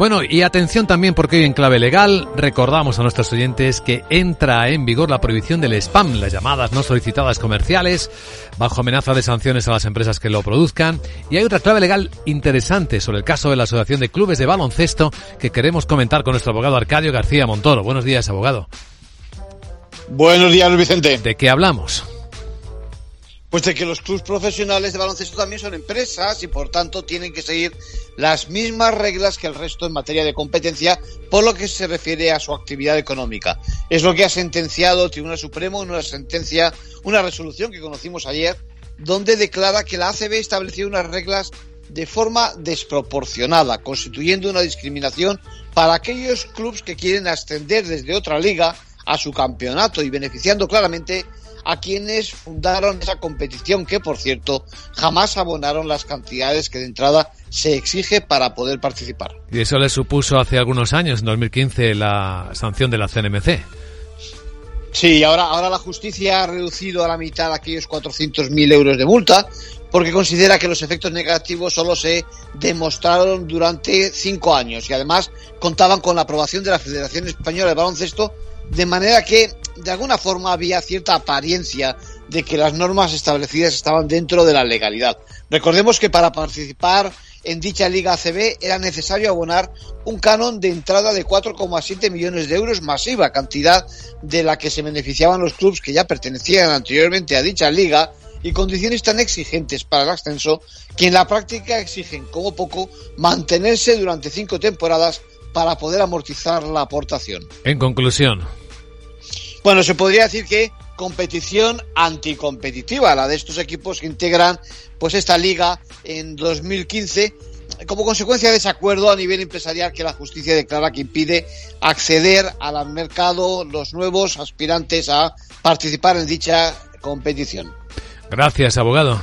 Bueno, y atención también porque hoy en clave legal recordamos a nuestros oyentes que entra en vigor la prohibición del spam, las llamadas no solicitadas comerciales, bajo amenaza de sanciones a las empresas que lo produzcan. Y hay otra clave legal interesante sobre el caso de la Asociación de Clubes de Baloncesto que queremos comentar con nuestro abogado Arcadio García Montoro. Buenos días, abogado. Buenos días, Vicente. ¿De qué hablamos? Pues de que los clubes profesionales de baloncesto también son empresas y por tanto tienen que seguir las mismas reglas que el resto en materia de competencia por lo que se refiere a su actividad económica. Es lo que ha sentenciado el Tribunal Supremo en una sentencia, una resolución que conocimos ayer, donde declara que la ACB estableció unas reglas de forma desproporcionada, constituyendo una discriminación para aquellos clubes que quieren ascender desde otra liga a su campeonato y beneficiando claramente a quienes fundaron esa competición, que por cierto jamás abonaron las cantidades que de entrada se exige para poder participar. Y eso le supuso hace algunos años, en 2015, la sanción de la CNMC. Sí, ahora, ahora la justicia ha reducido a la mitad aquellos 400.000 euros de multa porque considera que los efectos negativos solo se demostraron durante cinco años y además contaban con la aprobación de la Federación Española de Baloncesto, de manera que de alguna forma había cierta apariencia de que las normas establecidas estaban dentro de la legalidad. Recordemos que para participar en dicha Liga ACB era necesario abonar un canon de entrada de 4,7 millones de euros masiva, cantidad de la que se beneficiaban los clubes que ya pertenecían anteriormente a dicha liga y condiciones tan exigentes para el ascenso que en la práctica exigen como poco mantenerse durante cinco temporadas para poder amortizar la aportación. En conclusión, bueno, se podría decir que competición anticompetitiva, la de estos equipos que integran pues esta liga en 2015 como consecuencia de ese acuerdo a nivel empresarial que la justicia declara que impide acceder al mercado los nuevos aspirantes a participar en dicha competición. Gracias, abogado.